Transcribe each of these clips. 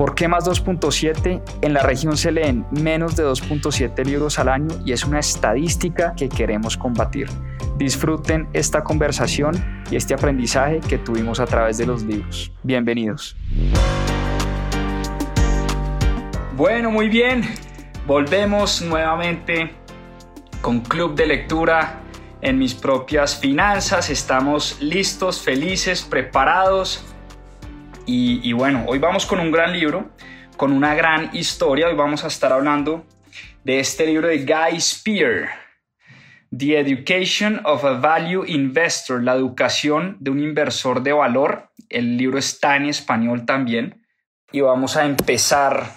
¿Por qué más 2.7? En la región se leen menos de 2.7 libros al año y es una estadística que queremos combatir. Disfruten esta conversación y este aprendizaje que tuvimos a través de los libros. Bienvenidos. Bueno, muy bien. Volvemos nuevamente con Club de Lectura en mis propias finanzas. Estamos listos, felices, preparados. Y, bueno, hoy vamos con un gran libro, con una gran historia. Hoy vamos a estar hablando de este libro de Guy Spear The Education of a Value Investor, la educación de un inversor de valor. El libro está en español también. Y vamos a empezar.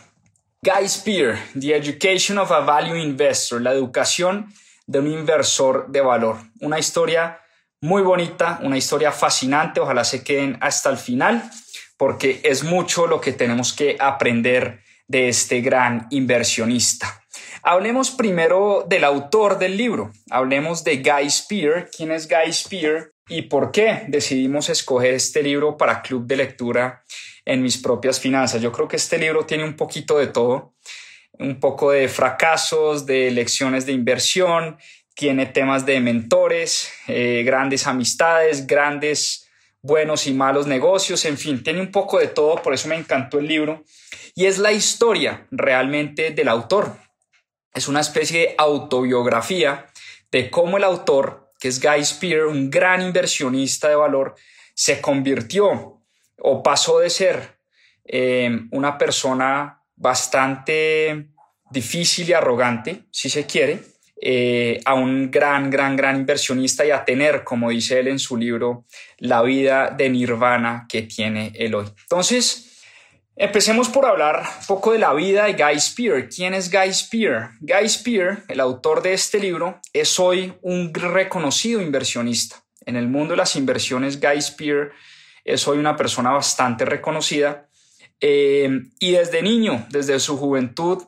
Guy Spear, The Education of a Value Investor, la educación de un inversor de valor. Una historia muy bonita, una historia fascinante. Ojalá se queden hasta el final porque es mucho lo que tenemos que aprender de este gran inversionista. Hablemos primero del autor del libro. Hablemos de Guy Spear. ¿Quién es Guy Spear y por qué decidimos escoger este libro para club de lectura en mis propias finanzas? Yo creo que este libro tiene un poquito de todo. Un poco de fracasos, de lecciones de inversión, tiene temas de mentores, eh, grandes amistades, grandes buenos y malos negocios, en fin, tiene un poco de todo, por eso me encantó el libro. Y es la historia realmente del autor, es una especie de autobiografía de cómo el autor, que es Guy Spear, un gran inversionista de valor, se convirtió o pasó de ser eh, una persona bastante difícil y arrogante, si se quiere, eh, a un gran, gran, gran inversionista y a tener, como dice él en su libro, la vida de nirvana que tiene él hoy. Entonces, Empecemos por hablar un poco de la vida de Guy Spear. ¿Quién es Guy Spear? Guy Spear, el autor de este libro, es hoy un reconocido inversionista. En el mundo de las inversiones, Guy Spear es hoy una persona bastante reconocida. Eh, y desde niño, desde su juventud,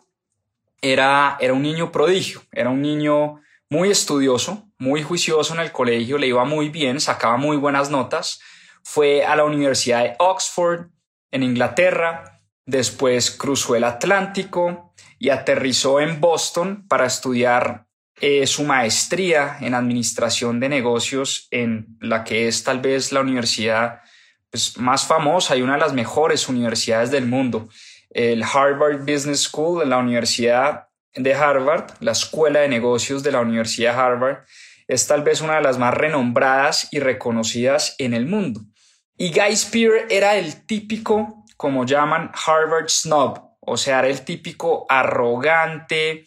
era, era un niño prodigio, era un niño muy estudioso, muy juicioso en el colegio, le iba muy bien, sacaba muy buenas notas. Fue a la Universidad de Oxford, en Inglaterra, después cruzó el Atlántico y aterrizó en Boston para estudiar eh, su maestría en administración de negocios en la que es tal vez la universidad pues, más famosa y una de las mejores universidades del mundo, el Harvard Business School, la Universidad de Harvard, la Escuela de Negocios de la Universidad de Harvard, es tal vez una de las más renombradas y reconocidas en el mundo. Y Guy Spear era el típico, como llaman, Harvard snob, o sea, era el típico arrogante,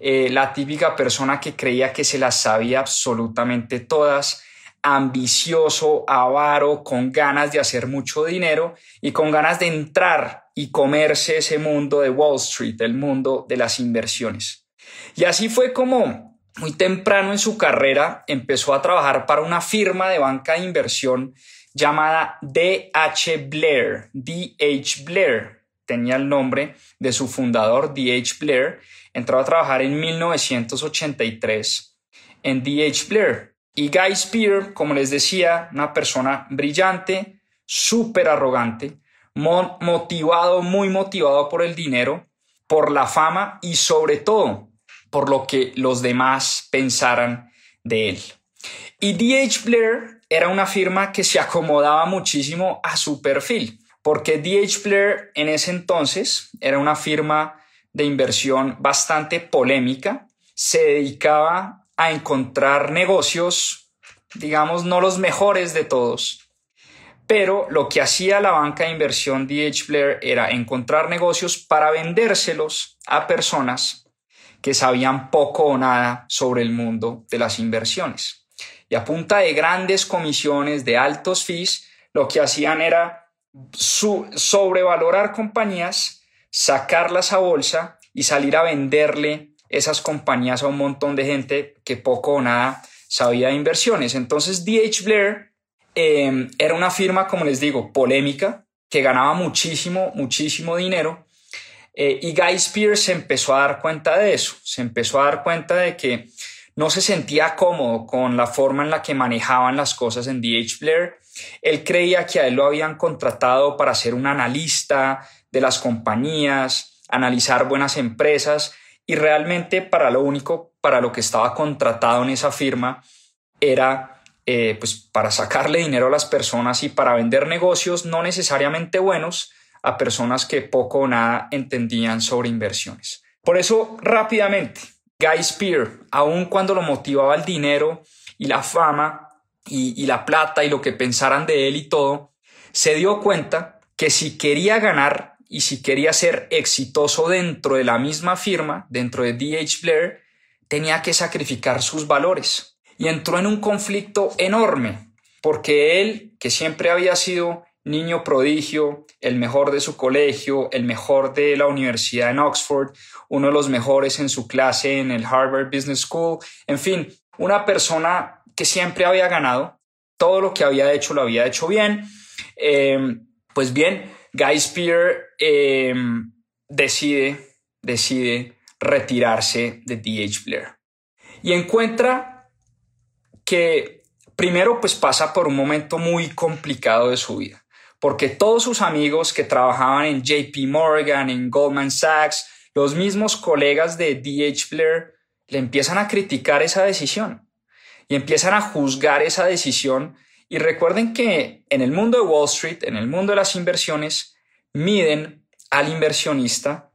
eh, la típica persona que creía que se las sabía absolutamente todas, ambicioso, avaro, con ganas de hacer mucho dinero y con ganas de entrar y comerse ese mundo de Wall Street, el mundo de las inversiones. Y así fue como muy temprano en su carrera empezó a trabajar para una firma de banca de inversión llamada D.H. Blair. D.H. Blair tenía el nombre de su fundador, D.H. Blair. Entró a trabajar en 1983 en D.H. Blair. Y Guy Spear, como les decía, una persona brillante, súper arrogante, motivado, muy motivado por el dinero, por la fama y sobre todo por lo que los demás pensaran de él. Y D.H. Blair era una firma que se acomodaba muchísimo a su perfil, porque DH Blair en ese entonces era una firma de inversión bastante polémica, se dedicaba a encontrar negocios, digamos, no los mejores de todos, pero lo que hacía la banca de inversión DH Blair era encontrar negocios para vendérselos a personas que sabían poco o nada sobre el mundo de las inversiones y a punta de grandes comisiones, de altos fees, lo que hacían era sobrevalorar compañías, sacarlas a bolsa y salir a venderle esas compañías a un montón de gente que poco o nada sabía de inversiones. Entonces DH Blair em, era una firma, como les digo, polémica, que ganaba muchísimo, muchísimo dinero. Eh, y Guy Spears se empezó a dar cuenta de eso, se empezó a dar cuenta de que no se sentía cómodo con la forma en la que manejaban las cosas en DH Blair. Él creía que a él lo habían contratado para ser un analista de las compañías, analizar buenas empresas y realmente para lo único para lo que estaba contratado en esa firma era eh, pues para sacarle dinero a las personas y para vender negocios no necesariamente buenos a personas que poco o nada entendían sobre inversiones. Por eso rápidamente Guy Spear, aun cuando lo motivaba el dinero y la fama y, la plata y lo que pensaran de él y todo, se dio cuenta que si quería ganar y si quería ser exitoso dentro de la misma firma, dentro de DH Blair, tenía que sacrificar sus valores. Y entró en un conflicto enorme, porque él, que siempre había sido niño prodigio, el mejor de su colegio, el mejor de la universidad en Oxford, uno de los mejores en su clase en el Harvard Business School, en fin, una persona que siempre había ganado, todo lo que había hecho lo había hecho bien. Em, pues bien, Guy Spear em, decide, decide retirarse de DH Blair y encuentra que primero pues pasa por un momento muy complicado de su vida porque todos sus amigos que trabajaban en JP Morgan, en Goldman Sachs, los mismos colegas de DH Blair, le empiezan a criticar esa decisión y empiezan a juzgar esa decisión. Y recuerden que en el mundo de Wall Street, en el mundo de las inversiones, miden al inversionista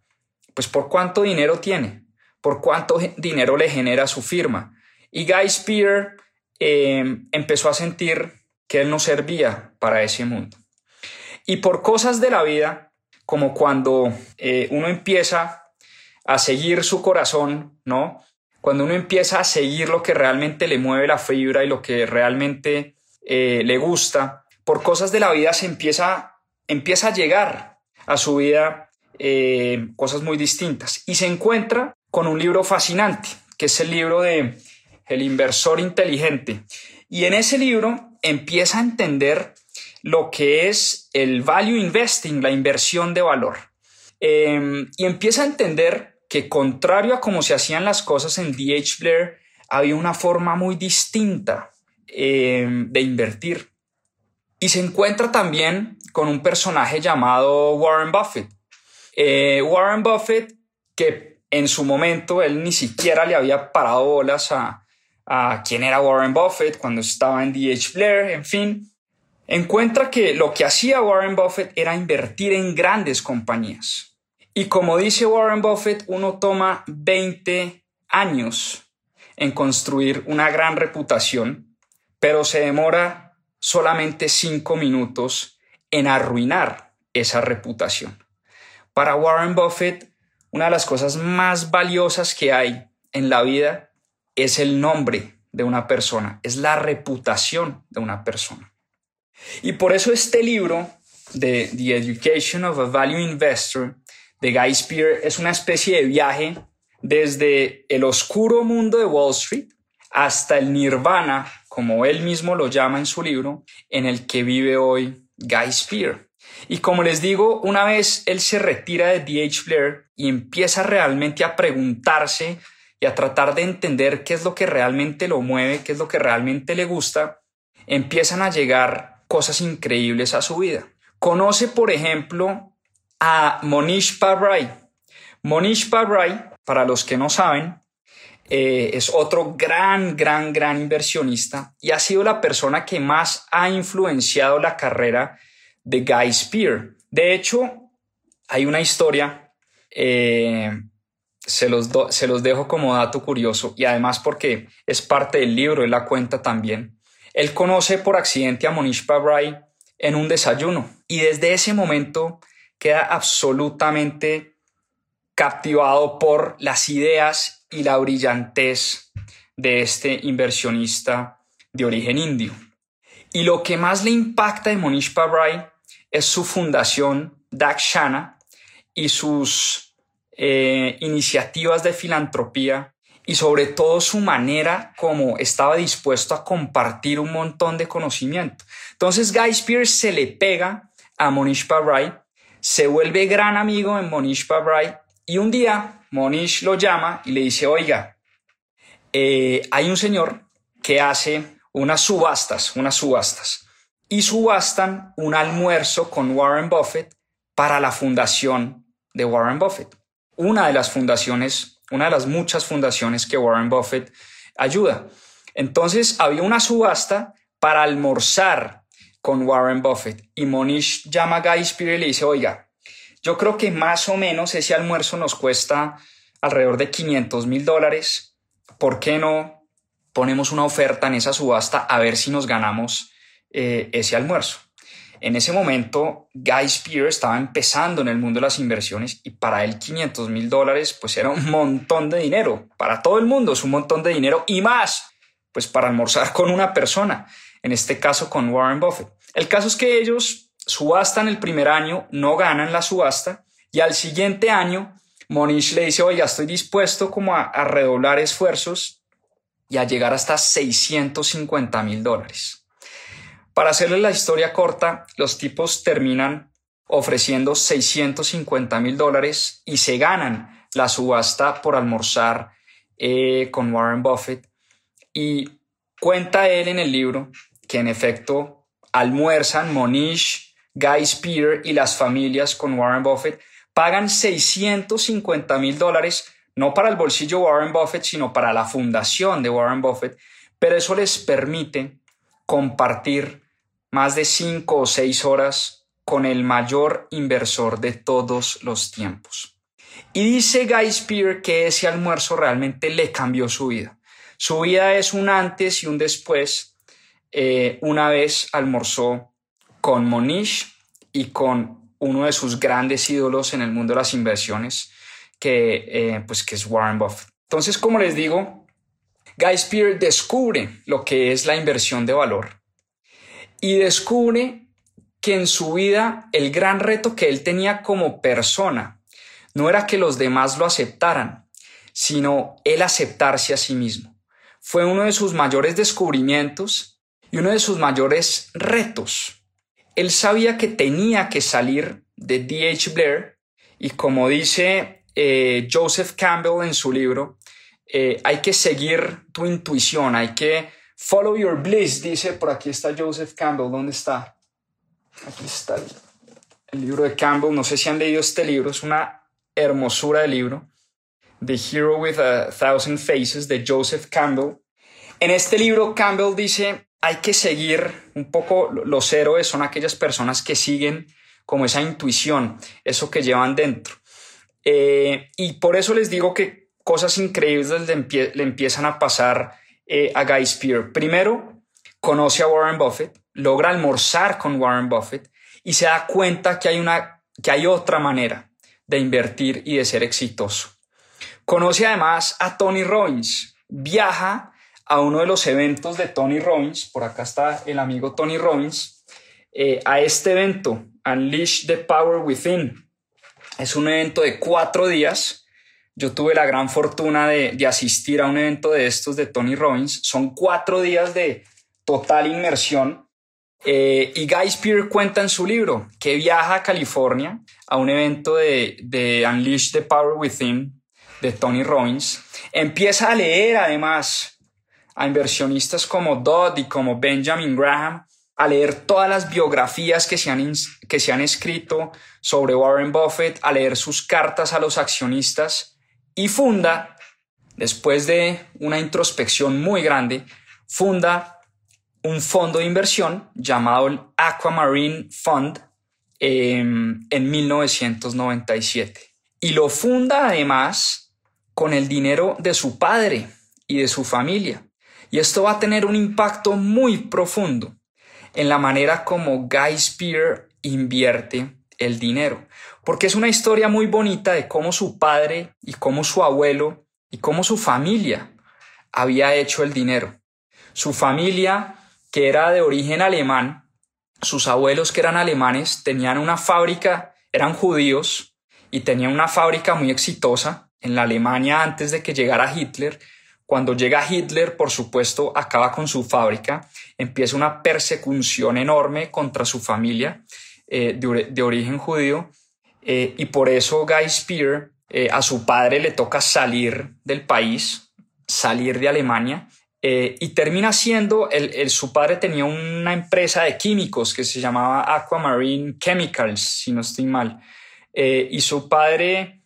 pues por cuánto dinero tiene, por cuánto dinero le genera su firma. Y Guy Spear eh, empezó a sentir que él no servía para ese mundo. Y por cosas de la vida, como cuando eh, uno empieza a seguir su corazón, ¿no? Cuando uno empieza a seguir lo que realmente le mueve la fibra y lo que realmente eh, le gusta, por cosas de la vida se empieza, empieza a llegar a su vida eh, cosas muy distintas y se encuentra con un libro fascinante, que es el libro de El inversor inteligente. Y en ese libro empieza a entender lo que es el value investing, la inversión de valor. Em, y empieza a entender que contrario a cómo se hacían las cosas en DH Blair, había una forma muy distinta em, de invertir. Y se encuentra también con un personaje llamado Warren Buffett. Eh, Warren Buffett, que en su momento él ni siquiera le había parado bolas a, a quién era Warren Buffett cuando estaba en DH Blair, en fin, encuentra que lo que hacía Warren Buffett era invertir en grandes compañías. Y como dice Warren Buffett, uno toma 20 años en construir una gran reputación, pero se demora solamente 5 minutos en arruinar esa reputación. Para Warren Buffett, una de las cosas más valiosas que hay en la vida es el nombre de una persona, es la reputación de una persona. Y por eso este libro de The Education of a Value Investor de Guy Spear es una especie de viaje desde el oscuro mundo de Wall Street hasta el nirvana, como él mismo lo llama en su libro, en el que vive hoy Guy Spear. Y como les digo, una vez él se retira de DH Blair y empieza realmente a preguntarse y a tratar de entender qué es lo que realmente lo mueve, qué es lo que realmente le gusta, empiezan a llegar cosas increíbles a su vida. Conoce, por ejemplo, a Monish Pabrai. Monish Pabrai, para los que no saben, eh, es otro gran, gran, gran inversionista y ha sido la persona que más ha influenciado la carrera de Guy Spear. De hecho, hay una historia, eh, se, los se los dejo como dato curioso y además porque es parte del libro, él la cuenta también. Él conoce por accidente a Monish Pabrai en un desayuno y desde ese momento queda absolutamente captivado por las ideas y la brillantez de este inversionista de origen indio. Y lo que más le impacta de Monish Pabrai es su fundación Dakshana y sus eh, iniciativas de filantropía y sobre todo su manera como estaba dispuesto a compartir un montón de conocimiento. Entonces Guy Spears se le pega a Monish Pabrai, se vuelve gran amigo de Monish Pabrai y un día Monish lo llama y le dice, oiga, eh, hay un señor que hace unas subastas, unas subastas, y subastan un almuerzo con Warren Buffett para la fundación de Warren Buffett. Una de las fundaciones, una de las muchas fundaciones que Warren Buffett ayuda. Entonces había una subasta para almorzar con Warren Buffett y Monish llama a Guy Spear y le dice, oiga, yo creo que más o menos ese almuerzo nos cuesta alrededor de 500 mil dólares. ¿Por qué no ponemos una oferta en esa subasta a ver si nos ganamos eh, ese almuerzo? En ese momento, Guy Spear estaba empezando en el mundo de las inversiones y para él 500 mil dólares pues era un montón de dinero. Para todo el mundo es un montón de dinero y más, pues para almorzar con una persona, en este caso con Warren Buffett. El caso es que ellos subastan el primer año, no ganan la subasta y al siguiente año Monish le dice, oiga, estoy dispuesto como a, redoblar esfuerzos y a llegar hasta 650 mil dólares. Para hacerle la historia corta, los tipos terminan ofreciendo 650 mil dólares y se ganan la subasta por almorzar eh, con Warren Buffett. Y cuenta él en el libro que en efecto almuerzan Monish, Guy Spear y las familias con Warren Buffett, pagan 650 mil dólares, no para el bolsillo Warren Buffett, sino para la fundación de Warren Buffett, pero eso les permite compartir más de cinco o seis horas con el mayor inversor de todos los tiempos. Y dice Guy Spear que ese almuerzo realmente le cambió su vida. Su vida es un antes y un después eh, una vez almorzó con Monish y con uno de sus grandes ídolos en el mundo de las inversiones, que, eh, pues, que es Warren Buffett. Entonces, como les digo, Guy Spear descubre lo que es la inversión de valor y descubre que en su vida el gran reto que él tenía como persona no era que los demás lo aceptaran, sino él aceptarse a sí mismo. Fue uno de sus mayores descubrimientos y uno de sus mayores retos. Él sabía que tenía que salir de D.H. Blair y como dice eh, Joseph Campbell en su libro, eh, hay que seguir tu intuición, hay que follow your bliss, dice, por aquí está Joseph Campbell, ¿dónde está? Aquí está el, el libro de Campbell, no sé si han leído este libro, es una hermosura de libro. The Hero with a Thousand Faces de Joseph Campbell. En este libro Campbell dice hay que seguir un poco los héroes, son aquellas personas que siguen como esa intuición, eso que llevan dentro. Eh, y por eso les digo que cosas increíbles le, empiezan a pasar eh, a Guy Spear. Primero, conoce a Warren Buffett, logra almorzar con Warren Buffett y se da cuenta que hay, una, que hay otra manera de invertir y de ser exitoso. Conoce además a Tony Robbins, viaja a uno de los eventos de Tony Robbins, por acá está el amigo Tony Robbins, eh, a este evento, Unleash the Power Within. Es un evento de cuatro días. Yo tuve la gran fortuna de, asistir a un evento de estos de Tony Robbins. Son cuatro días de total inmersión. Eh, y Guy Spear cuenta en su libro que viaja a California a un evento de, de Unleash the Power Within de Tony Robbins. Empieza a leer además a inversionistas como Dodd y como Benjamin Graham a leer todas las biografías que se, han, que se han escrito sobre Warren Buffett, a leer sus cartas a los accionistas y funda, después de una introspección muy grande, funda un fondo de inversión llamado el Aquamarine Fund em, en 1997. Y lo funda además con el dinero de su padre y de su familia. Y esto va a tener un impacto muy profundo en la manera como Guy Spear invierte el dinero, porque es una historia muy bonita de cómo su padre y cómo su abuelo y cómo su familia había hecho el dinero. Su familia, que era de origen alemán, sus abuelos que eran alemanes, tenían una fábrica, eran judíos y tenían una fábrica muy exitosa en la Alemania antes de que llegara Hitler, Cuando llega Hitler, por supuesto, acaba con su fábrica, empieza una persecución enorme contra su familia eh, de, origen judío eh, y por eso Guy Spear eh, a su padre le toca salir del país, salir de Alemania y termina siendo, el, su padre tenía una empresa de químicos que se llamaba Aquamarine Chemicals, si no estoy mal, y su padre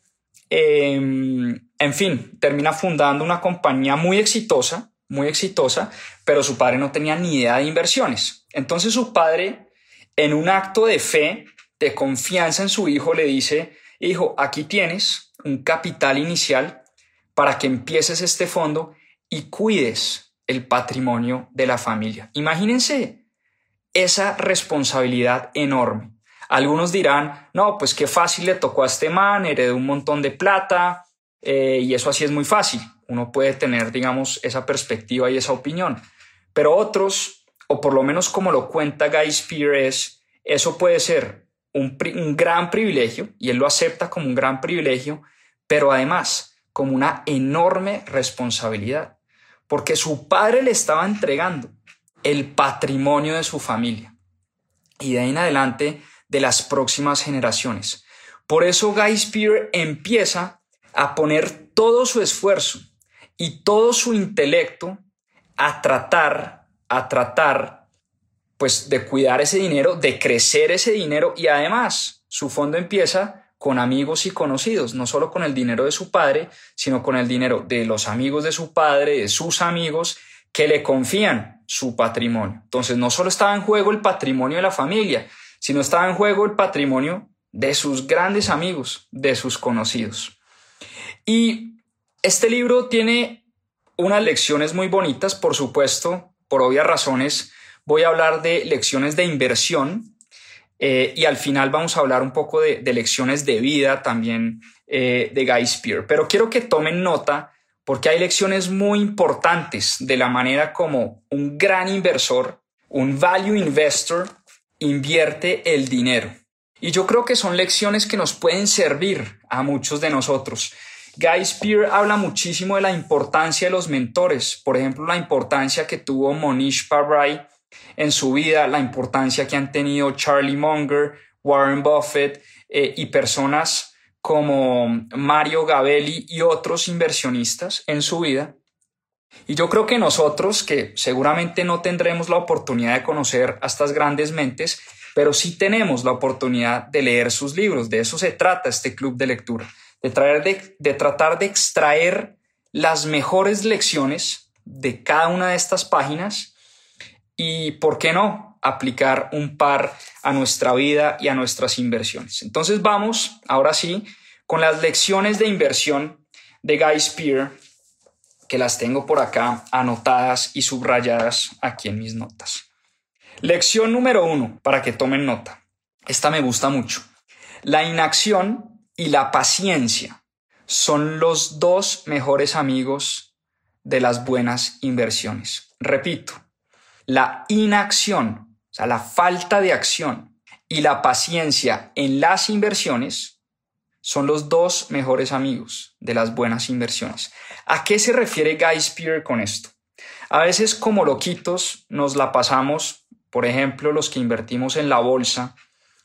em, en fin, termina fundando una compañía muy exitosa, muy exitosa, pero su padre no tenía ni idea de inversiones. Entonces su padre, en un acto de fe, de confianza en su hijo, le dice, hijo, aquí tienes un capital inicial para que empieces este fondo y cuides el patrimonio de la familia. Imagínense esa responsabilidad enorme. Algunos dirán, no, pues qué fácil le tocó a este man, heredó un montón de plata, eh, y eso así es muy fácil. Uno puede tener, digamos, esa perspectiva y esa opinión. Pero otros, o por lo menos como lo cuenta Guy Spears, eso puede ser un, gran privilegio, y él lo acepta como un gran privilegio, pero además como una enorme responsabilidad, porque su padre le estaba entregando el patrimonio de su familia y de ahí en adelante de las próximas generaciones. Por eso Guy Spear empieza a poner todo su esfuerzo y todo su intelecto a tratar, a tratar, pues de cuidar ese dinero, de crecer ese dinero y además su fondo empieza con amigos y conocidos, no solo con el dinero de su padre, sino con el dinero de los amigos de su padre, de sus amigos, que le confían su patrimonio. Entonces no solo estaba en juego el patrimonio de la familia, sino estaba en juego el patrimonio de sus grandes amigos, de sus conocidos. Y este libro tiene unas lecciones muy bonitas, por supuesto, por obvias razones. Voy a hablar de lecciones de inversión eh, y al final vamos a hablar un poco de, lecciones de vida también eh, de Guy Spear. Pero quiero que tomen nota porque hay lecciones muy importantes de la manera como un gran inversor, un value investor, invierte el dinero. Y yo creo que son lecciones que nos pueden servir a muchos de nosotros. Guy Spear habla muchísimo de la importancia de los mentores, por ejemplo, la importancia que tuvo Monish Pabrai en su vida, la importancia que han tenido Charlie Munger, Warren Buffett eh, y personas como Mario Gabelli y otros inversionistas en su vida. Y yo creo que nosotros, que seguramente no tendremos la oportunidad de conocer a estas grandes mentes, pero sí tenemos la oportunidad de leer sus libros. De eso se trata este club de lectura de, de, tratar de extraer las mejores lecciones de cada una de estas páginas y, ¿por qué no?, aplicar un par a nuestra vida y a nuestras inversiones. Entonces vamos, ahora sí, con las lecciones de inversión de Guy Spear, que las tengo por acá anotadas y subrayadas aquí en mis notas. Lección número uno, para que tomen nota. Esta me gusta mucho. La inacción y la paciencia son los dos mejores amigos de las buenas inversiones. Repito, la inacción, o sea, la falta de acción y la paciencia en las inversiones son los dos mejores amigos de las buenas inversiones. ¿A qué se refiere Guy Spear con esto? A veces como loquitos nos la pasamos, por ejemplo, los que invertimos en la bolsa,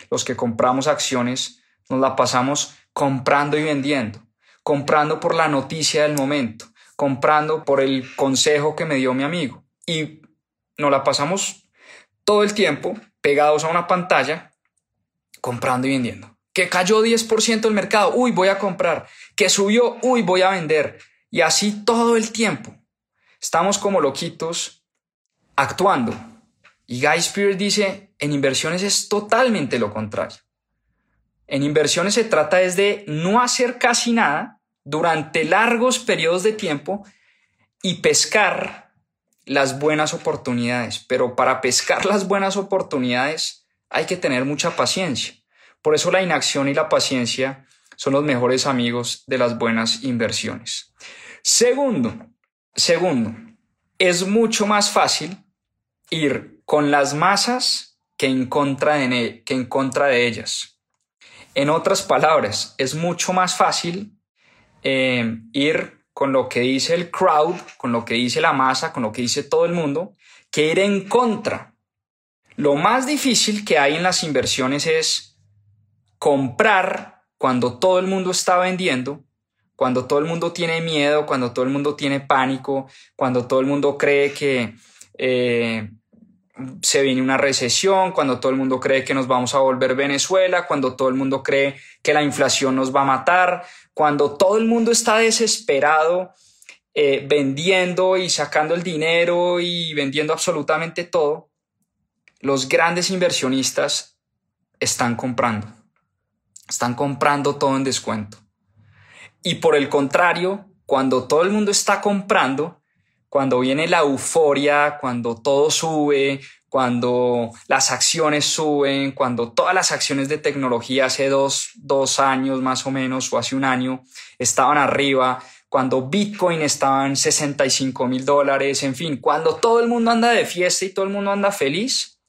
los que compramos acciones, nos la pasamos comprando y vendiendo, comprando por la noticia del momento, comprando por el consejo que me dio mi amigo. Y nos la pasamos todo el tiempo pegados a una pantalla, comprando y vendiendo. Que cayó 10% el mercado, uy, voy a comprar. Que subió, uy, voy a vender. Y así todo el tiempo. Estamos como loquitos actuando. Y Guy Spears dice, en inversiones es totalmente lo contrario. En inversiones se trata es de no hacer casi nada durante largos periodos de tiempo y pescar las buenas oportunidades. Pero para pescar las buenas oportunidades hay que tener mucha paciencia. Por eso la inacción y la paciencia son los mejores amigos de las buenas inversiones. Segundo, segundo, es mucho más fácil ir con las masas que en contra de, que en contra de ellas. En otras palabras, es mucho más fácil eh, ir con lo que dice el crowd, con lo que dice la masa, con lo que dice todo el mundo, que ir en contra. Lo más difícil que hay en las inversiones es comprar cuando todo el mundo está vendiendo, cuando todo el mundo tiene miedo, cuando todo el mundo tiene pánico, cuando todo el mundo cree que eh, se viene una recesión, cuando todo el mundo cree que nos vamos a volver Venezuela, cuando todo el mundo cree que la inflación nos va a matar, cuando todo el mundo está desesperado eh, vendiendo y sacando el dinero y vendiendo absolutamente todo, los grandes inversionistas están comprando. Están comprando todo en descuento. Y por el contrario, cuando todo el mundo está comprando, cuando viene la euforia, cuando todo sube, cuando las acciones suben, cuando todas las acciones de tecnología hace dos, dos, años más o menos o hace un año estaban arriba, cuando Bitcoin estaba en 65 mil dólares, en fin, cuando todo el mundo anda de fiesta y todo el mundo anda feliz,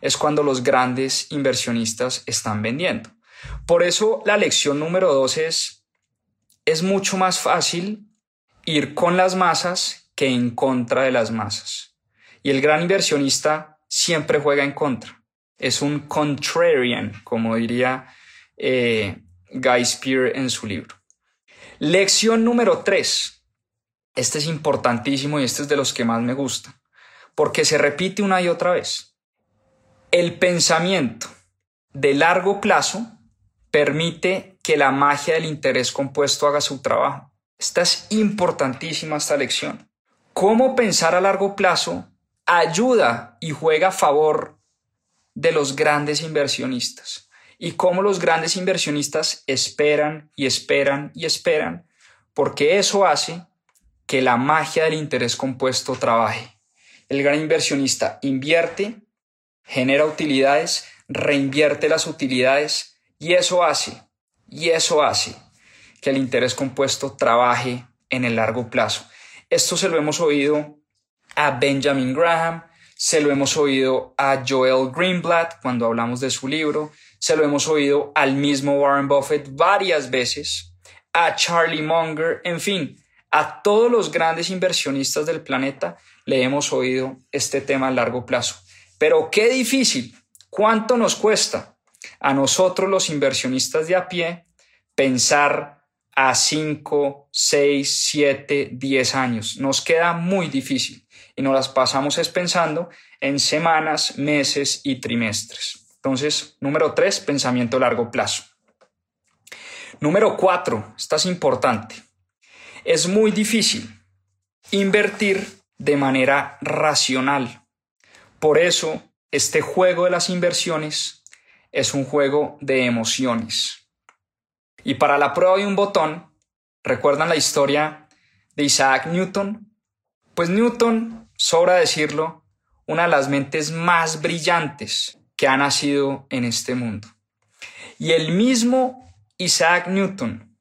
es cuando los grandes inversionistas están vendiendo. Por eso la lección número dos es, es mucho más fácil ir con las masas que en contra de las masas. Y el gran inversionista siempre juega en contra. Es un contrarian, como diría eh, Guy Spear en su libro. Lección número tres. Este es importantísimo y este es de los que más me gusta, porque se repite una y otra vez. El pensamiento de largo plazo permite que la magia del interés compuesto haga su trabajo. Esta es importantísima esta lección cómo pensar a largo plazo ayuda y juega a favor de los grandes inversionistas y cómo los grandes inversionistas esperan y esperan y esperan, porque eso hace que la magia del interés compuesto trabaje. El gran inversionista invierte, genera utilidades, reinvierte las utilidades y eso hace, y eso hace que el interés compuesto trabaje en el largo plazo. Esto se lo hemos oído a Benjamin Graham, se lo hemos oído a Joel Greenblatt cuando hablamos de su libro, se lo hemos oído al mismo Warren Buffett varias veces, a Charlie Munger, en fin, a todos los grandes inversionistas del planeta le hemos oído este tema a largo plazo. Pero qué difícil, cuánto nos cuesta a nosotros los inversionistas de a pie pensar a 5, 6, 7, 10 años. Nos queda muy difícil y nos las pasamos es pensando en semanas, meses y trimestres. Entonces, número 3, pensamiento a largo plazo. Número 4, esta es importante. Es muy difícil invertir de manera racional. Por eso, este juego de las inversiones es un juego de emociones. Y para la prueba hay un botón. ¿Recuerdan la historia de Isaac Newton? Pues Newton, sobra decirlo, una de las mentes más brillantes que ha nacido en este mundo. Y el mismo Isaac Newton,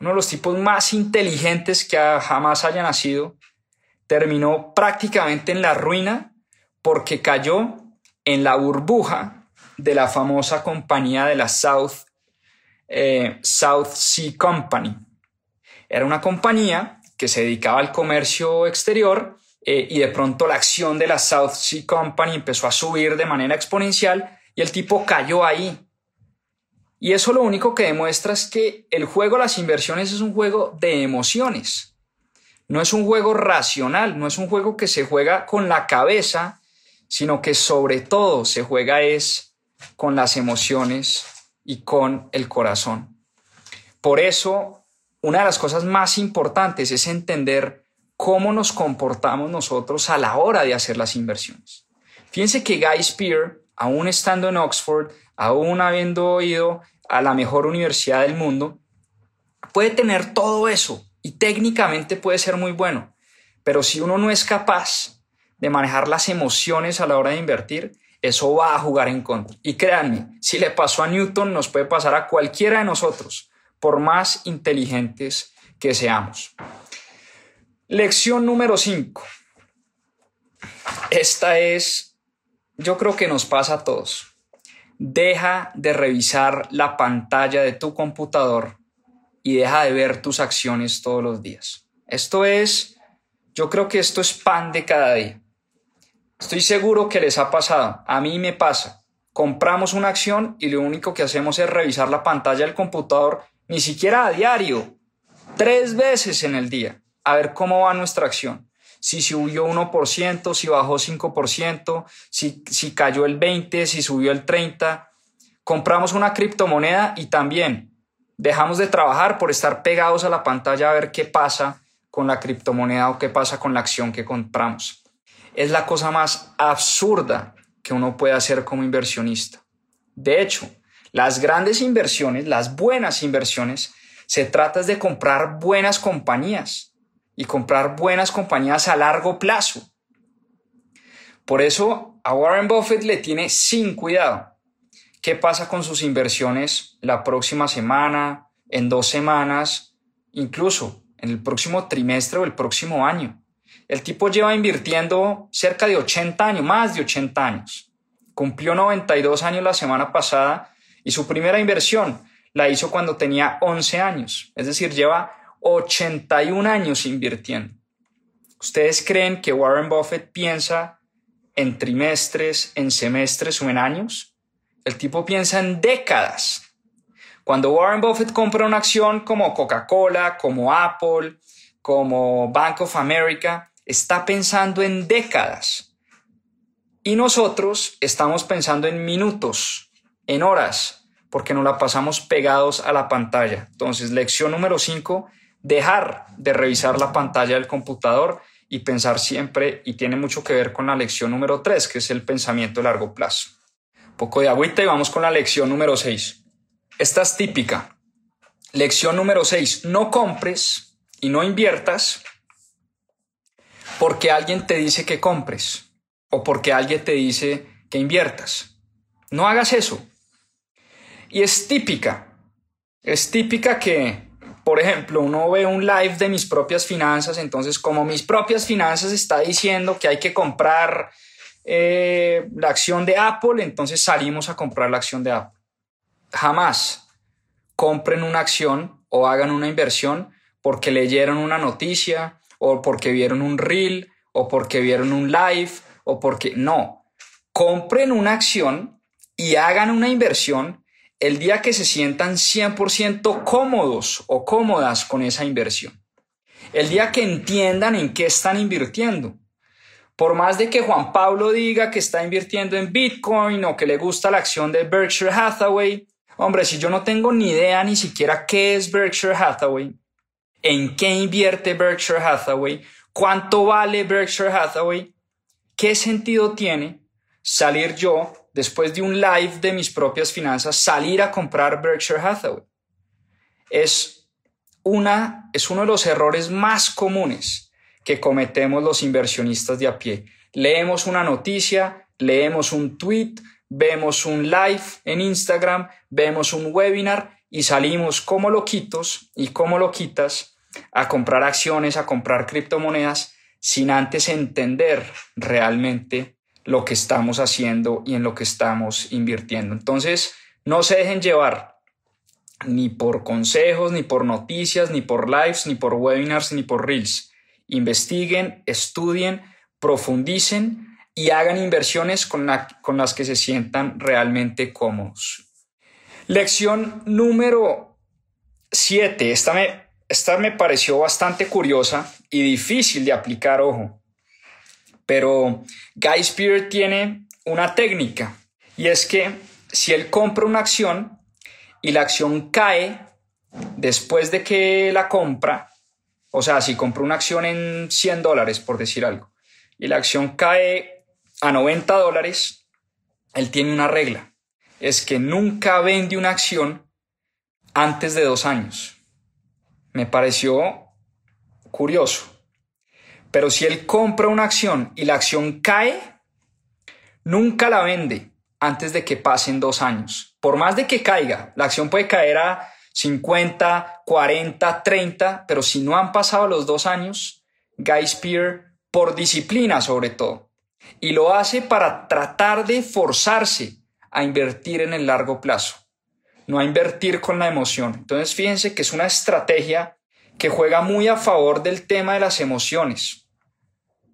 uno de los tipos más inteligentes que jamás haya nacido, terminó prácticamente en la ruina porque cayó en la burbuja de la famosa compañía de la South eh, South Sea Company. Era una compañía que se dedicaba al comercio exterior eh, y de pronto la acción de la South Sea Company empezó a subir de manera exponencial y el tipo cayó ahí. Y eso lo único que demuestra es que el juego de las inversiones es un juego de emociones. No es un juego racional, no es un juego que se juega con la cabeza, sino que sobre todo se juega es con las emociones y con el corazón. Por eso, una de las cosas más importantes es entender cómo nos comportamos nosotros a la hora de hacer las inversiones. Fíjense que Guy Spear, aún estando en Oxford, aún habiendo ido a la mejor universidad del mundo, puede tener todo eso y técnicamente puede ser muy bueno, pero si uno no es capaz de manejar las emociones a la hora de invertir, eso va a jugar en contra. Y créanme, si le pasó a Newton, nos puede pasar a cualquiera de nosotros, por más inteligentes que seamos. Lección número 5. Esta es, yo creo que nos pasa a todos. Deja de revisar la pantalla de tu computador y deja de ver tus acciones todos los días. Esto es, yo creo que esto es pan de cada día. Estoy seguro que les ha pasado, a mí me pasa. Compramos una acción y lo único que hacemos es revisar la pantalla del computador, ni siquiera a diario, tres veces en el día, a ver cómo va nuestra acción. Si subió 1%, si bajó 5%, si, si cayó el 20%, si subió el 30%. Compramos una criptomoneda y también dejamos de trabajar por estar pegados a la pantalla a ver qué pasa con la criptomoneda o qué pasa con la acción que compramos. Es la cosa más absurda que uno puede hacer como inversionista. De hecho, las grandes inversiones, las buenas inversiones, se trata de comprar buenas compañías y comprar buenas compañías a largo plazo. Por eso a Warren Buffett le tiene sin cuidado qué pasa con sus inversiones la próxima semana, en dos semanas, incluso en el próximo trimestre o el próximo año. El tipo lleva invirtiendo cerca de 80 años, más de 80 años. Cumplió 92 años la semana pasada y su primera inversión la hizo cuando tenía 11 años. Es decir, lleva 81 años invirtiendo. ¿Ustedes creen que Warren Buffett piensa en trimestres, en semestres o en años? El tipo piensa en décadas. Cuando Warren Buffett compra una acción como Coca-Cola, como Apple, como Bank of America, está pensando en décadas. Y nosotros estamos pensando en minutos, en horas, porque nos la pasamos pegados a la pantalla. Entonces, lección número 5, dejar de revisar la pantalla del computador y pensar siempre, y tiene mucho que ver con la lección número 3, que es el pensamiento a largo plazo poco de agüita y vamos con la lección número 6. Esta es típica. Lección número 6. No compres y no inviertas porque alguien te dice que compres o porque alguien te dice que inviertas. No hagas eso. Y es típica. Es típica que, por ejemplo, uno ve un live de mis propias finanzas, entonces como mis propias finanzas está diciendo que hay que comprar eh, la acción de Apple, entonces salimos a comprar la acción de Apple. Jamás compren una acción o hagan una inversión porque leyeron una noticia o porque vieron un reel o porque vieron un live o porque no. Compren una acción y hagan una inversión el día que se sientan 100% cómodos o cómodas con esa inversión. El día que entiendan en qué están invirtiendo. Por más de que Juan Pablo diga que está invirtiendo en Bitcoin o que le gusta la acción de Berkshire Hathaway, hombre, si yo no tengo ni idea ni siquiera qué es Berkshire Hathaway, en qué invierte Berkshire Hathaway, cuánto vale Berkshire Hathaway, qué sentido tiene salir yo, después de un live de mis propias finanzas, salir a comprar Berkshire Hathaway. Es, una, es uno de los errores más comunes que cometemos los inversionistas de a pie. Leemos una noticia, leemos un tweet, vemos un live en Instagram, vemos un webinar y salimos como loquitos y como loquitas a comprar acciones, a comprar criptomonedas sin antes entender realmente lo que estamos haciendo y en lo que estamos invirtiendo. Entonces, no se dejen llevar ni por consejos, ni por noticias, ni por lives, ni por webinars, ni por reels investiguen, estudien, profundicen y hagan inversiones con, las que se sientan realmente cómodos. Lección número 7. Esta me, esta me pareció bastante curiosa y difícil de aplicar, ojo. Pero Guy Spear tiene una técnica y es que si él compra una acción y la acción cae después de que la compra, o sea, si compro una acción en 100 dólares, por decir algo, y la acción cae a 90 dólares, él tiene una regla. Es que nunca vende una acción antes de dos años. Me pareció curioso. Pero si él compra una acción y la acción cae, nunca la vende antes de que pasen dos años. Por más de que caiga, la acción puede caer a 50, 40, 30, pero si no han pasado los dos años, Guy Spear, por disciplina sobre todo, y lo hace para tratar de forzarse a invertir en el largo plazo. no a invertir con la emoción. Entonces fíjense que es una estrategia que juega muy a favor del tema de las emociones.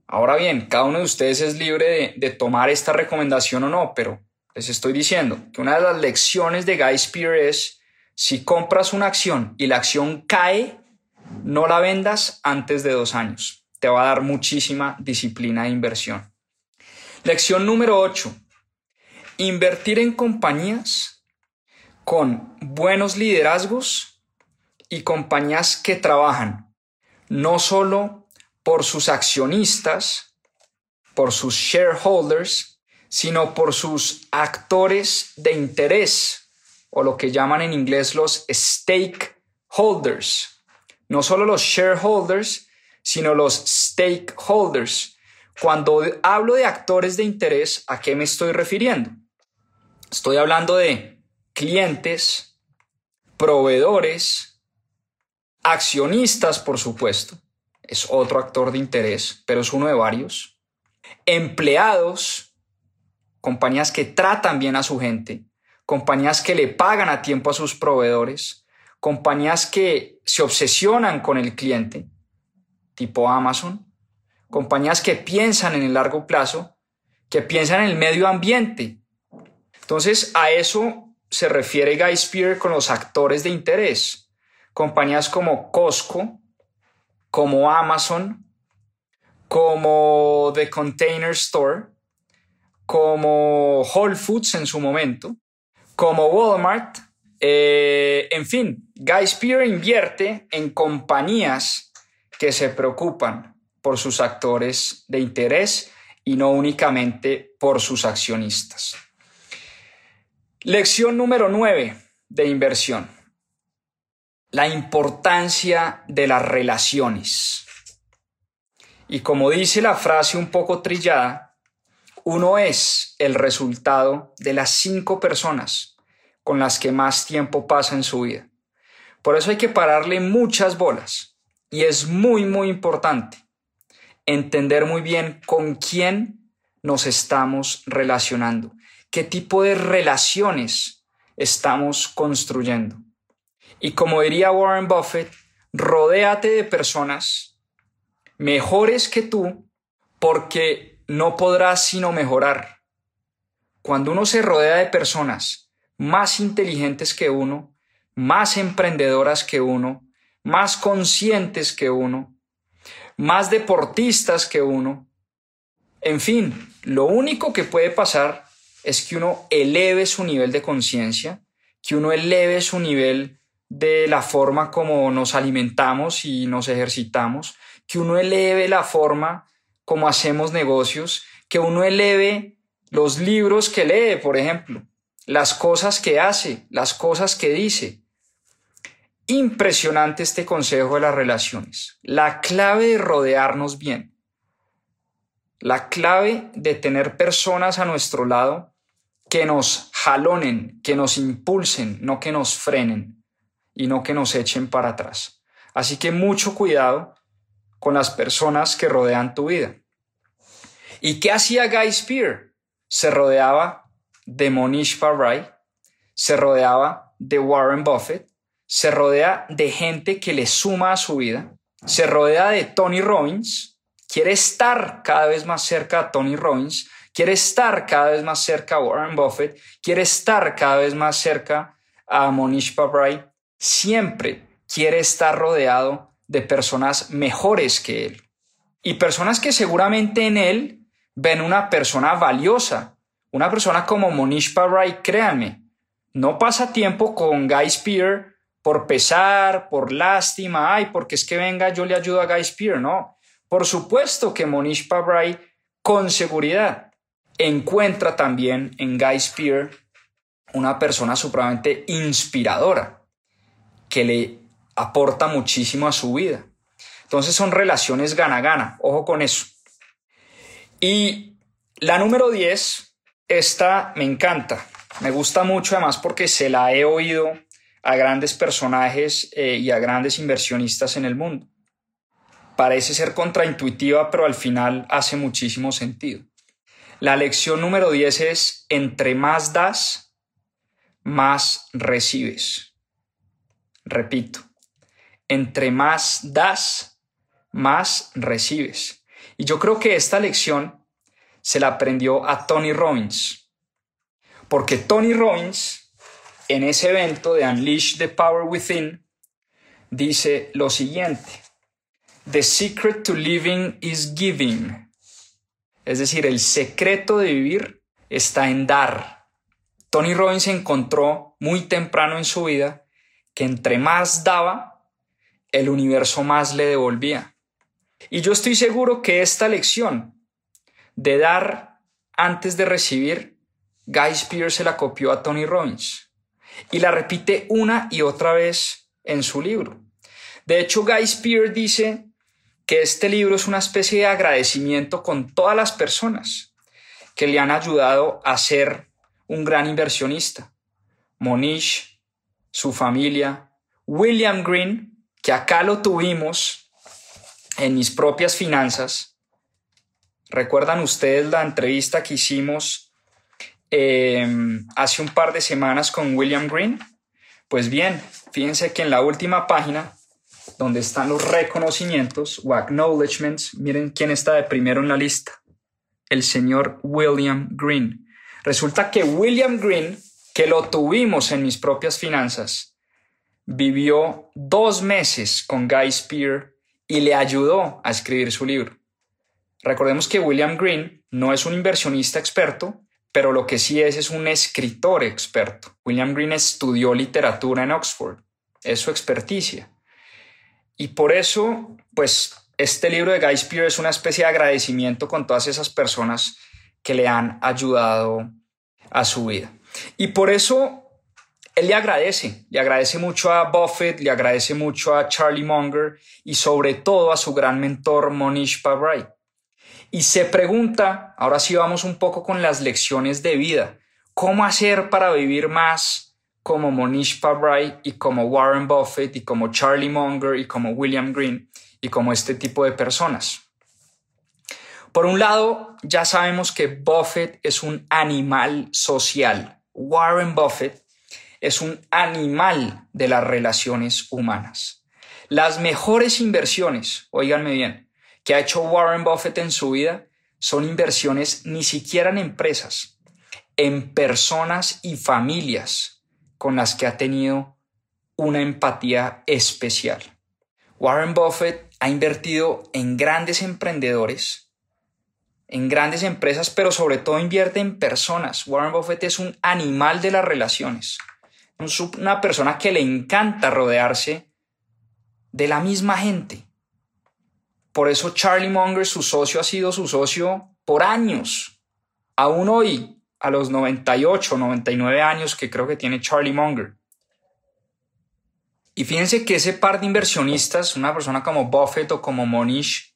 Ahora bien, cada uno de ustedes es libre de, tomar esta recomendación o no, pero les estoy diciendo que una de las lecciones de Guy Spear es si compras una acción y la acción cae, no la vendas antes de dos años. Te va a dar muchísima disciplina de inversión. Lección número 8. Invertir en compañías con buenos liderazgos y compañías que trabajan no solo por sus accionistas, por sus shareholders, sino por sus actores de interés o lo que llaman en inglés los stakeholders. No solo los shareholders, sino los stakeholders. Cuando hablo de actores de interés, ¿a qué me estoy refiriendo? Estoy hablando de clientes, proveedores, accionistas, por supuesto. Es otro actor de interés, pero es uno de varios. Empleados, compañías que tratan bien a su gente, compañías que le pagan a tiempo a sus proveedores, compañías que se obsesionan con el cliente, tipo Amazon, compañías que piensan en el largo plazo, que piensan en el medio ambiente. Entonces, a eso se refiere Guy Spear con los actores de interés. Compañías como Costco, como Amazon, como The Container Store, como Whole Foods en su momento, como Walmart, eh, en fin, Guy Spear invierte en compañías que se preocupan por sus actores de interés y no únicamente por sus accionistas. Lección número 9 de inversión. La importancia de las relaciones. Y como dice la frase un poco trillada, uno es el resultado de las cinco personas con las que más tiempo pasa en su vida. Por eso hay que pararle muchas bolas. Y es muy, muy importante entender muy bien con quién nos estamos relacionando, qué tipo de relaciones estamos construyendo. Y como diría Warren Buffett, rodéate de personas mejores que tú porque no podrás sino mejorar. Cuando uno se rodea de personas más inteligentes que uno, más emprendedoras que uno, más conscientes que uno, más deportistas que uno. En fin, lo único que puede pasar es que uno eleve su nivel de conciencia, que uno eleve su nivel de la forma como nos alimentamos y nos ejercitamos, que uno eleve la forma como hacemos negocios, que uno eleve los libros que lee, por ejemplo, las cosas que hace, las cosas que dice, Impresionante este consejo de las relaciones. La clave de rodearnos bien. La clave de tener personas a nuestro lado que nos jalonen, que nos impulsen, no que nos frenen y no que nos echen para atrás. Así que mucho cuidado con las personas que rodean tu vida. ¿Y qué hacía Guy Spear? Se rodeaba de Monish Pabrai, se rodeaba de Warren Buffett, se rodea de gente que le suma a su vida, se rodea de Tony Robbins, quiere estar cada vez más cerca a Tony Robbins, quiere estar cada vez más cerca a Warren Buffett, quiere estar cada vez más cerca a Monish Pabrai, siempre quiere estar rodeado de personas mejores que él y personas que seguramente en él ven una persona valiosa, una persona como Monish Pabrai, créanme, no pasa tiempo con Guy Spear por pesar, por lástima, ay, porque es que venga, yo le ayudo a Guy Spear, no. Por supuesto que Monish Pabrai, con seguridad, encuentra también en Guy Spear una persona supremamente inspiradora, que le aporta muchísimo a su vida. Entonces son relaciones gana-gana, ojo con eso. Y la número 10, esta me encanta, me gusta mucho además porque se la he oído a grandes personajes eh, y a grandes inversionistas en el mundo. Parece ser contraintuitiva, pero al final hace muchísimo sentido. La lección número 10 es, entre más das, más recibes. Repito, entre más das, más recibes. Y yo creo que esta lección se la aprendió a Tony Robbins. Porque Tony Robbins, en ese evento de Unleash the Power Within, dice lo siguiente. The secret to living is giving. Es decir, el secreto de vivir está en dar. Tony Robbins encontró muy temprano en su vida que entre más daba, el universo más le devolvía. Y yo estoy seguro que esta lección de dar antes de recibir, Guy Spears se la copió a Tony Robbins y la repite una y otra vez en su libro. De hecho, Guy Spears dice que este libro es una especie de agradecimiento con todas las personas que le han ayudado a ser un gran inversionista. Monish, su familia, William Green, que acá lo tuvimos en mis propias finanzas. ¿Recuerdan ustedes la entrevista que hicimos em, hace un par de semanas con William Green? Pues bien, fíjense que en la última página donde están los reconocimientos o acknowledgements, miren quién está de primero en la lista. El señor William Green. Resulta que William Green, que lo tuvimos en mis propias finanzas, vivió dos meses con Guy Spear y le ayudó a escribir su libro. Recordemos que William Green no es un inversionista experto, pero lo que sí es es un escritor experto. William Green estudió literatura en Oxford, es su experticia. Y por eso, pues, este libro de Guy Spear es una especie de agradecimiento con todas esas personas que le han ayudado a su vida. Y por eso él le agradece, le agradece mucho a Buffett, le agradece mucho a Charlie Munger y sobre todo a su gran mentor Monish Pabrai. Y se pregunta, ahora sí vamos un poco con las lecciones de vida, ¿cómo hacer para vivir más como Monish Pabrai y como Warren Buffett y como Charlie Munger y como William Green y como este tipo de personas. Por un lado, ya sabemos que Buffett es un animal social. Warren Buffett es un animal de las relaciones humanas. Las mejores inversiones, oíganme bien, que ha hecho Warren Buffett en su vida son inversiones ni siquiera en empresas, en personas y familias con las que ha tenido una empatía especial. Warren Buffett ha invertido en grandes emprendedores, en grandes empresas, pero sobre todo invierte en personas. Warren Buffett es un animal de las relaciones, una persona que le encanta rodearse de la misma gente. Por eso Charlie Munger, su socio, ha sido su socio por años. Aún hoy a los 98, 99 años que creo que tiene Charlie Munger. Y fíjense que ese par de inversionistas, una persona como Buffett o como Monish,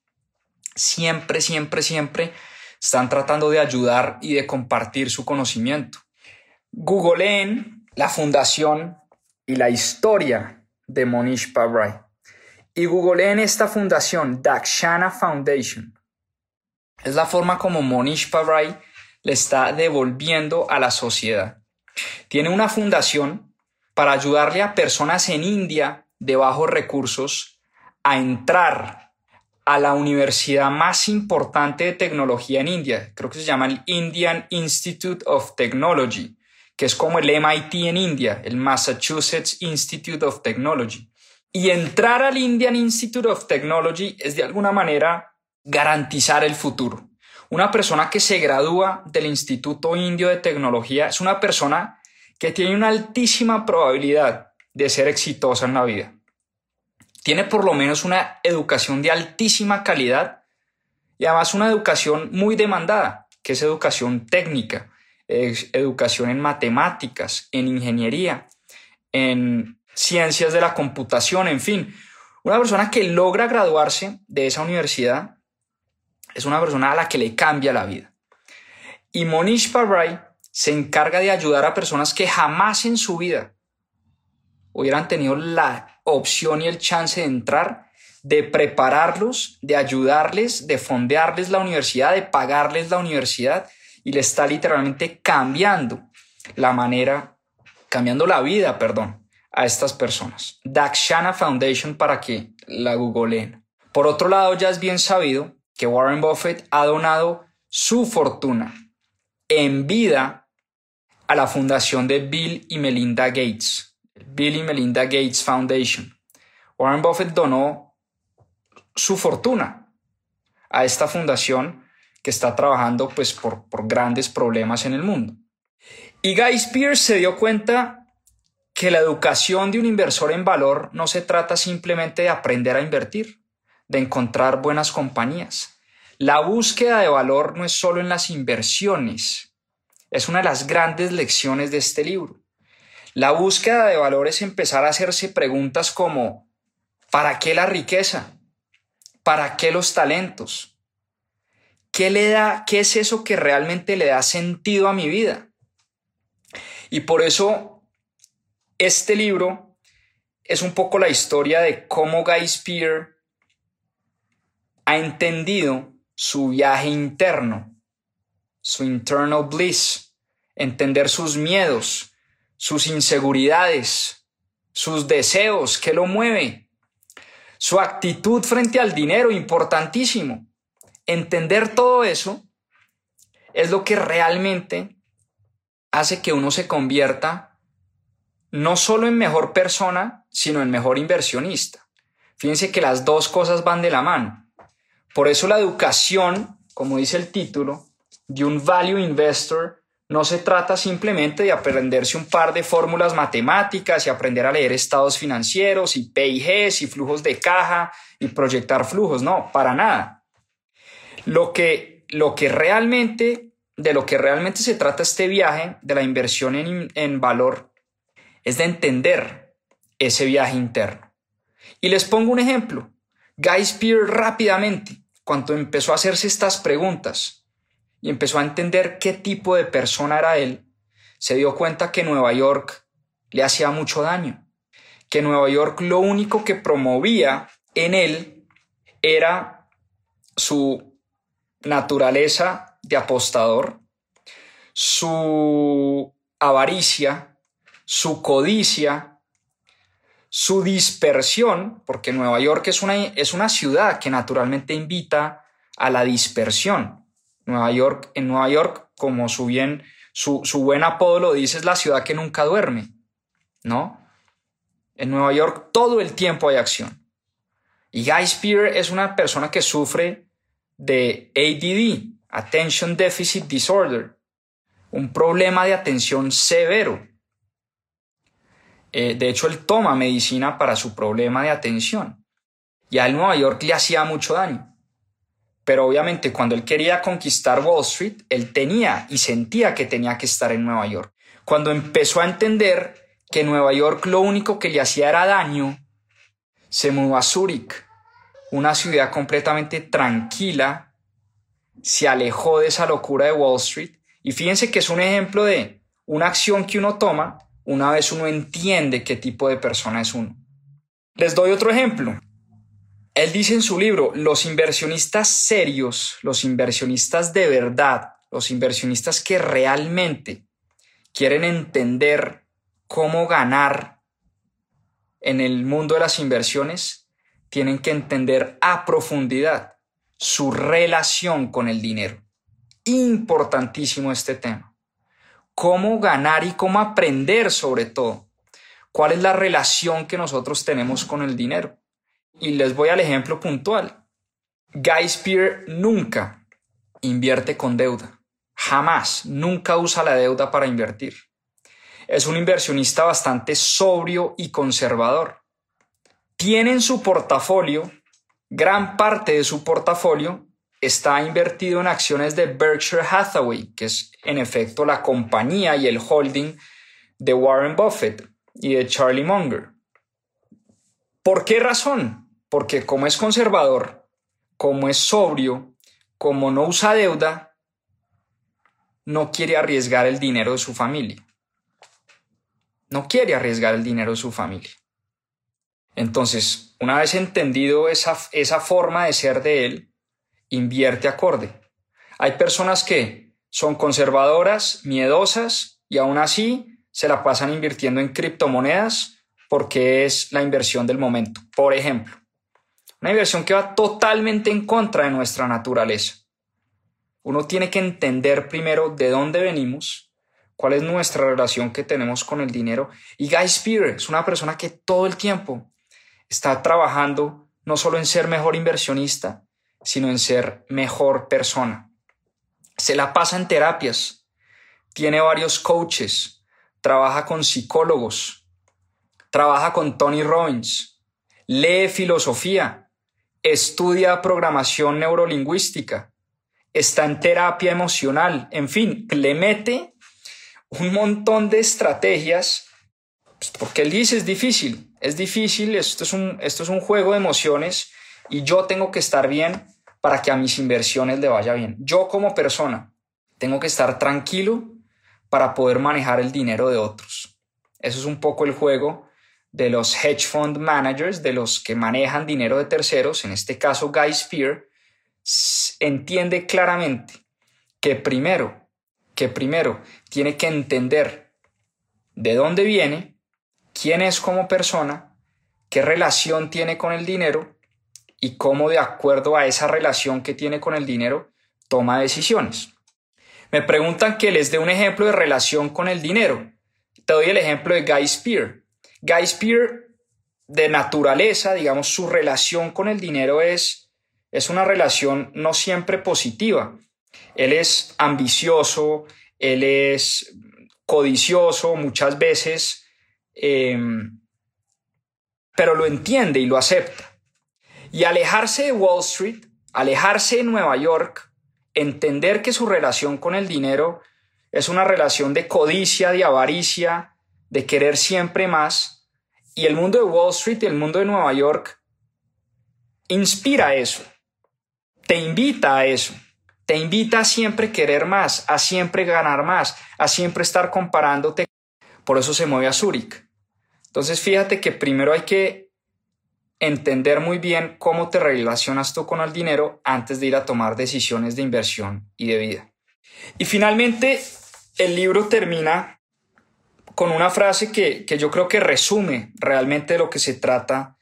siempre, siempre, siempre están tratando de ayudar y de compartir su conocimiento. Googleen la fundación y la historia de Monish Pabrai. Y googleen esta fundación, Dakshana Foundation. Es la forma como Monish Pabrai le está devolviendo a la sociedad. Tiene una fundación para ayudarle a personas en India de bajos recursos a entrar a la universidad más importante de tecnología en India. Creo que se llama el Indian Institute of Technology, que es como el MIT en India, el Massachusetts Institute of Technology. Y entrar al Indian Institute of Technology es de alguna manera garantizar el futuro. Una persona que se gradúa del Instituto Indio de Tecnología es una persona que tiene una altísima probabilidad de ser exitosa en la vida. Tiene por lo menos una educación de altísima calidad y además una educación muy demandada, que es educación técnica, educación en matemáticas, en ingeniería, en ciencias de la computación, en fin. Una persona que logra graduarse de esa universidad es una persona a la que le cambia la vida. Y Monish Pabrai se encarga de ayudar a personas que jamás en su vida hubieran tenido la opción y el chance de entrar, de prepararlos, de ayudarles, de fondearles la universidad, de pagarles la universidad y le está literalmente cambiando la manera cambiando la vida, perdón, a estas personas. Dakshana Foundation para que la googleen. Por otro lado, ya es bien sabido que Warren Buffett ha donado su fortuna en vida a la fundación de Bill y Melinda Gates, Bill y Melinda Gates Foundation. Warren Buffett donó su fortuna a esta fundación que está trabajando pues por, por grandes problemas en el mundo. Y Guy Spears se dio cuenta que la educación de un inversor en valor no se trata simplemente de aprender a invertir, de encontrar buenas compañías. La búsqueda de valor no es solo en las inversiones, es una de las grandes lecciones de este libro. La búsqueda de valor es empezar a hacerse preguntas como ¿para qué la riqueza? ¿Para qué los talentos? ¿Qué le da, qué es eso que realmente le da sentido a mi vida? Y por eso este libro es un poco la historia de cómo Guy Spear ha entendido su viaje interno, su internal bliss, entender sus miedos, sus inseguridades, sus deseos, qué lo mueve, su actitud frente al dinero, importantísimo. Entender todo eso es lo que realmente hace que uno se convierta no solo en mejor persona, sino en mejor inversionista. Fíjense que las dos cosas van de la mano. Por eso la educación, como dice el título, de un value investor no se trata simplemente de aprenderse un par de fórmulas matemáticas y aprender a leer estados financieros y PIGs y flujos de caja y proyectar flujos, no, para nada. Lo que, lo que realmente de lo que realmente se trata este viaje de la inversión en, valor es de entender ese viaje interno. Y les pongo un ejemplo. Guy Spear rápidamente, cuando empezó a hacerse estas preguntas y empezó a entender qué tipo de persona era él, se dio cuenta que Nueva York le hacía mucho daño, que Nueva York lo único que promovía en él era su naturaleza de apostador, su avaricia, su codicia, su dispersión, porque Nueva York es una, es una ciudad que naturalmente invita a la dispersión. Nueva York, en Nueva York, como su bien, su, su buen apodo lo dice, es la ciudad que nunca duerme, ¿no? En Nueva York todo el tiempo hay acción. Y Guy Spear es una persona que sufre de ADD, Attention Deficit Disorder, un problema de atención severo. Eh, de hecho, él toma medicina para su problema de atención. Y a Nueva York le hacía mucho daño. Pero obviamente cuando él quería conquistar Wall Street, él tenía y sentía que tenía que estar en Nueva York. Cuando empezó a entender que Nueva York lo único que le hacía era daño, se mudó a Zúrich, una ciudad completamente tranquila se alejó de esa locura de Wall Street. Y fíjense que es un ejemplo de una acción que uno toma una vez uno entiende qué tipo de persona es uno. Les doy otro ejemplo. Él dice en su libro, los inversionistas serios, los inversionistas de verdad, los inversionistas que realmente quieren entender cómo ganar en el mundo de las inversiones, tienen que entender a profundidad su relación con el dinero. Importantísimo este tema. Cómo ganar y cómo aprender sobre todo. ¿Cuál es la relación que nosotros tenemos con el dinero? Y les voy al ejemplo puntual. Guy Spear nunca invierte con deuda. Jamás, nunca usa la deuda para invertir. Es un inversionista bastante sobrio y conservador. Tiene en su portafolio Gran parte de su portafolio está invertido en acciones de Berkshire Hathaway, que es en efecto la compañía y el holding de Warren Buffett y de Charlie Munger. ¿Por qué razón? Porque como es conservador, como es sobrio, como no usa deuda, no quiere arriesgar el dinero de su familia. No quiere arriesgar el dinero de su familia. Entonces, una vez entendido esa, esa forma de ser de él, invierte acorde. Hay personas que son conservadoras, miedosas y aún así se la pasan invirtiendo en criptomonedas porque es la inversión del momento. Por ejemplo, una inversión que va totalmente en contra de nuestra naturaleza. Uno tiene que entender primero de dónde venimos, cuál es nuestra relación que tenemos con el dinero. Y Guy Spear es una persona que todo el tiempo está trabajando no solo en ser mejor inversionista, sino en ser mejor persona. Se la pasa en terapias, tiene varios coaches, trabaja con psicólogos, trabaja con Tony Robbins, lee filosofía, estudia programación neurolingüística, está en terapia emocional, en fin, le mete un montón de estrategias, pues, porque él dice es difícil, es difícil, esto es, un, esto es un juego de emociones y yo tengo que estar bien para que a mis inversiones le vaya bien. Yo como persona tengo que estar tranquilo para poder manejar el dinero de otros. Eso es un poco el juego de los hedge fund managers, de los que manejan dinero de terceros, en este caso Guy Spear, entiende claramente que primero, que primero tiene que entender de dónde viene, quién es como persona, qué relación tiene con el dinero y cómo de acuerdo a esa relación que tiene con el dinero toma decisiones. Me preguntan que les dé un ejemplo de relación con el dinero. Te doy el ejemplo de Guy Spear. Guy Spear, de naturaleza, digamos, su relación con el dinero es, es una relación no siempre positiva. Él es ambicioso, él es codicioso muchas veces, em, pero lo entiende y lo acepta. Y alejarse de Wall Street, alejarse de Nueva York, entender que su relación con el dinero es una relación de codicia, de avaricia, de querer siempre más. Y el mundo de Wall Street y el mundo de Nueva York inspira eso, te invita a eso, te invita a siempre querer más, a siempre ganar más, a siempre estar comparándote. Por eso se mueve a Zurich. Entonces fíjate que primero hay que entender muy bien cómo te relacionas tú con el dinero antes de ir a tomar decisiones de inversión y de vida. Y finalmente, el libro termina con una frase que, yo creo que resume realmente de lo que se trata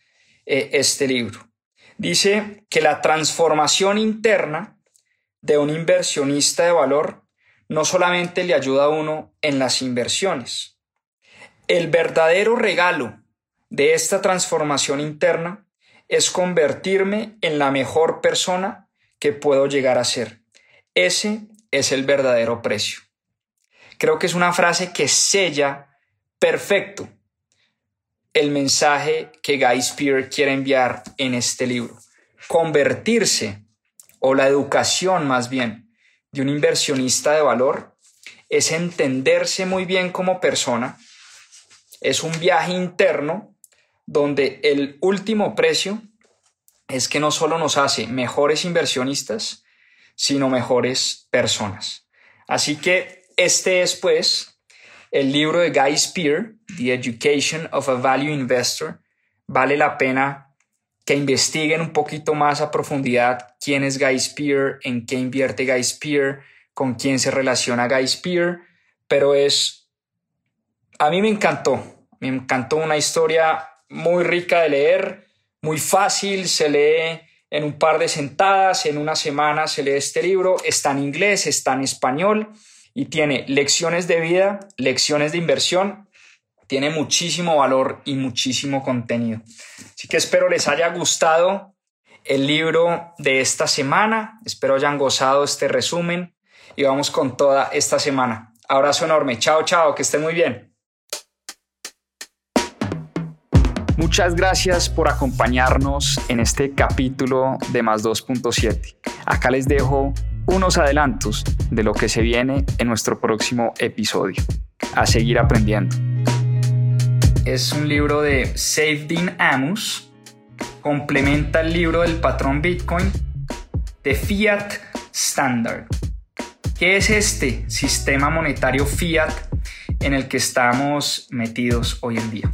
eh, este libro. Dice que la transformación interna de un inversionista de valor no solamente le ayuda a uno en las inversiones. El verdadero regalo de esta transformación interna es convertirme en la mejor persona que puedo llegar a ser. Ese es el verdadero precio. Creo que es una frase que sella perfecto el mensaje que Guy Spear quiere enviar en este libro. Convertirse, o la educación más bien, de un inversionista de valor es entenderse muy bien como persona, es un viaje interno donde el último precio es que no solo nos hace mejores inversionistas, sino mejores personas. Así que este es pues el libro de Guy Spear, The Education of a Value Investor. Vale la pena que investiguen un poquito más a profundidad quién es Guy Spear, en qué invierte Guy Spear, con quién se relaciona Guy Spear, pero es, a mí me encantó, me encantó una historia muy rica de leer, muy fácil, se lee en un par de sentadas, en una semana se lee este libro, está en inglés, está en español y tiene lecciones de vida, lecciones de inversión, tiene muchísimo valor y muchísimo contenido. Así que espero les haya gustado el libro de esta semana, espero hayan gozado este resumen y vamos con toda esta semana. Abrazo enorme, chao, chao, que estén muy bien. Muchas gracias por acompañarnos en este capítulo de Más 2.7. Acá les dejo unos adelantos de lo que se viene en nuestro próximo episodio. A seguir aprendiendo. Es un libro de Safedin Amos. Complementa el libro del patrón Bitcoin de Fiat Standard. ¿Qué es este sistema monetario fiat en el que estamos metidos hoy en día?